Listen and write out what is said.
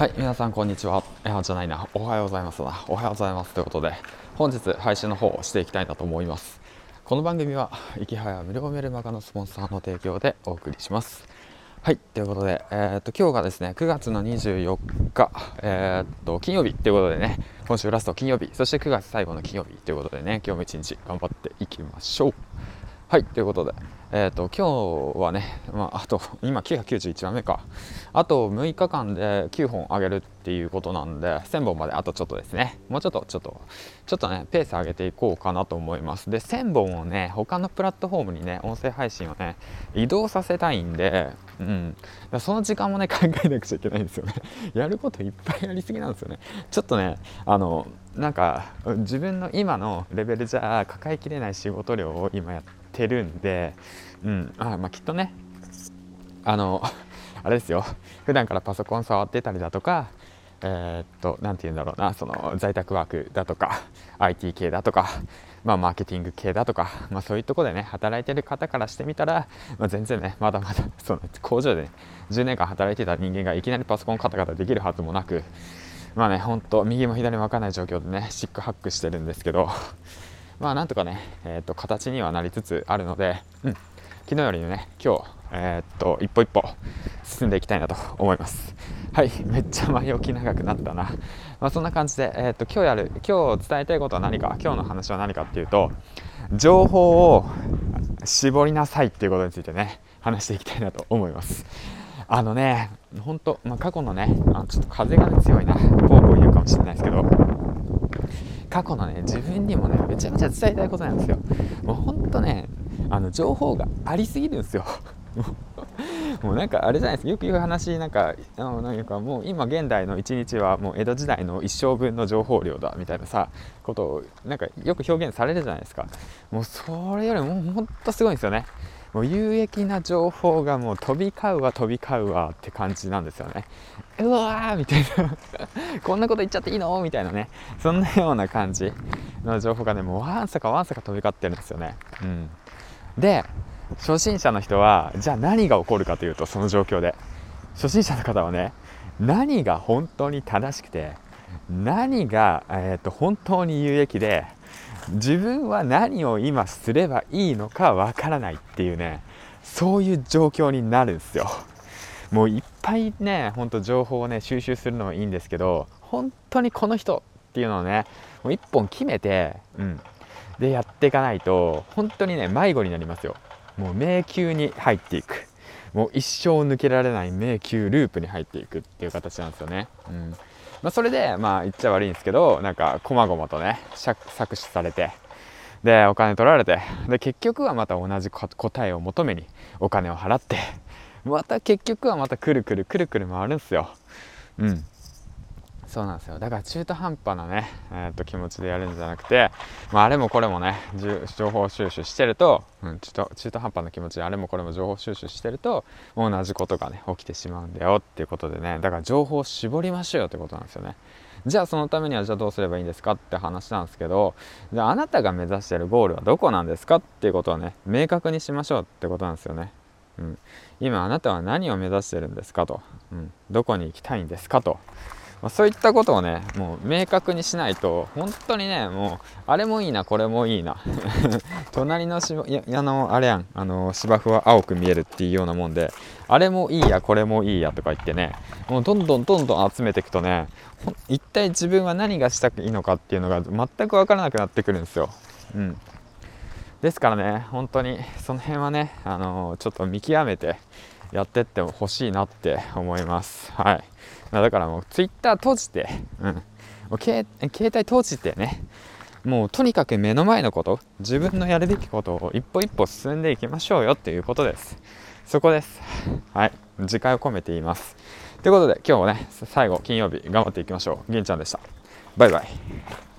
はい、皆さんこんにちは。えー、じゃないな、おはようございますな。おはようございますということで、本日配信の方をしていきたいなと思います。この番組は、いきはや無料メルマガのスポンサーの提供でお送りします。はい、ということで、えー、っと今日がですね、9月の24日、えー、っと金曜日ということでね、今週ラスト金曜日、そして9月最後の金曜日ということでね、今日も一日頑張っていきましょう。はい、ということで、えーと、今日はね、まあ、あと今991番目か。あと6日間で9本上げるっていうことなんで1000本まであとちょっとですね。もうちょっとちょっとちょっとねペース上げていこうかなと思います。で1000本をね他のプラットフォームにね音声配信をね移動させたいんで、うん、その時間もね考えなくちゃいけないんですよね。やることいっぱいやりすぎなんですよね。ちょっとねあのなんか自分の今のレベルじゃ抱えきれない仕事量を今やっててるんで、うん。あまあ、きっとねあの あれですよ。普段からパソコン触ってたりだとかえー、っと何て言うんだろうなその在宅ワークだとか IT 系だとか、まあ、マーケティング系だとか、まあ、そういうとこでね働いてる方からしてみたら、まあ、全然ねまだまだ その工場で、ね、10年間働いてた人間がいきなりパソコンカタカタできるはずもなくまあねほんと右も左も分かんない状況でねシックハックしてるんですけどまあなんとかね、えー、と形にはなりつつあるので、うん、昨日よりね今日、えー、っと一歩一歩進んでいきたいなと思います。はい。めっちゃ前置き長くなったな、まあ、そんな感じで、えー、っと今日やる今日伝えたいことは何か今日の話は何かっていうと情報を絞りなさいっていうことについてね話していきたいなと思います。あのね本当、まあ、過去のねあちょっと風が、ね、強いな。ポーポー言うかもしれないですけど過去のね自分にもねめちゃめちゃ伝えたいことなんですよ。もうほんとねあの情報がありすぎるんですよ。もうなんかあれじゃないですか。よく言う話なんかあのなんかもう今現代の一日はもう江戸時代の一生分の情報量だみたいなさことをなんかよく表現されるじゃないですか。もうそれよりもほんとすごいんですよね。もう有益な情報がもう飛び交うわ飛び交うわって感じなんですよね。うわーみたいな。こんなこと言っちゃっていいの？みたいなね。そんなような感じの情報がねもうわんさかわんさか飛び交ってるんですよね。うん。で初心者の人はじゃあ何が起こるかというとその状況で。初心者の方はね何が本当に正しくて何が、えーと本当に有益で自分は何を今すればいいのかわからないっていうねそういう状況になるんですよ。もういっぱいねほんと情報をね収集するのもいいんですけど本当にこの人っていうのをねもう一本決めて、うん、でやっていかないと本当にね迷子になりますよ。もう迷宮に入っていく。もう一生抜けられない迷宮ループに入っていくっていう形なんですよね、うん。まあ、それでまあ言っちゃ悪いんですけどなんかこまごまとね搾取されてでお金取られてで結局はまた同じ答えを求めにお金を払ってまた結局はまたくるくるくるくる回るんですよ。うん。そうなんですよ。だから中途半端なね、えー、と気持ちでやるんじゃなくて、まあ、あれもこれもね情報収集してると、うん、中途中途半端な気持ちであれもこれも情報収集してると同じことがね起きてしまうんだよっていうことでねだから情報を絞りましょうよってことなんですよね。じゃあそのためにはじゃあどうすればいいんですかって話なんですけどじゃああなたが目指してるゴールはどこなんですかっていうことをね明確にしましょうってことなんですよね。うん、今あなたは何を目指してるんですかと、うん、どこに行きたいんですかと。まあ、そういったことをねもう明確にしないと本当にねもうあれもいいなこれもいいな 隣の芝いやあのあれやんあの芝生は青く見えるっていうようなもんであれもいいやこれもいいやとか言ってねもうどんどんどんどん集めていくとね一体自分は何がしたくいいのかっていうのが全く分からなくなってくるんですよ。うんですからね本当にその辺はねあのちょっと見極めてやってってほしいなって思います。はい。だからもう Twitter 閉じて、うん。もう携帯閉じてね、もうとにかく目の前のこと、自分のやるべきことを一歩一歩進んでいきましょうよっていうことです。そこです。はい。次回を込めて言います。ということで今日もね、最後金曜日頑張っていきましょう。銀ちゃんでした。バイバイ。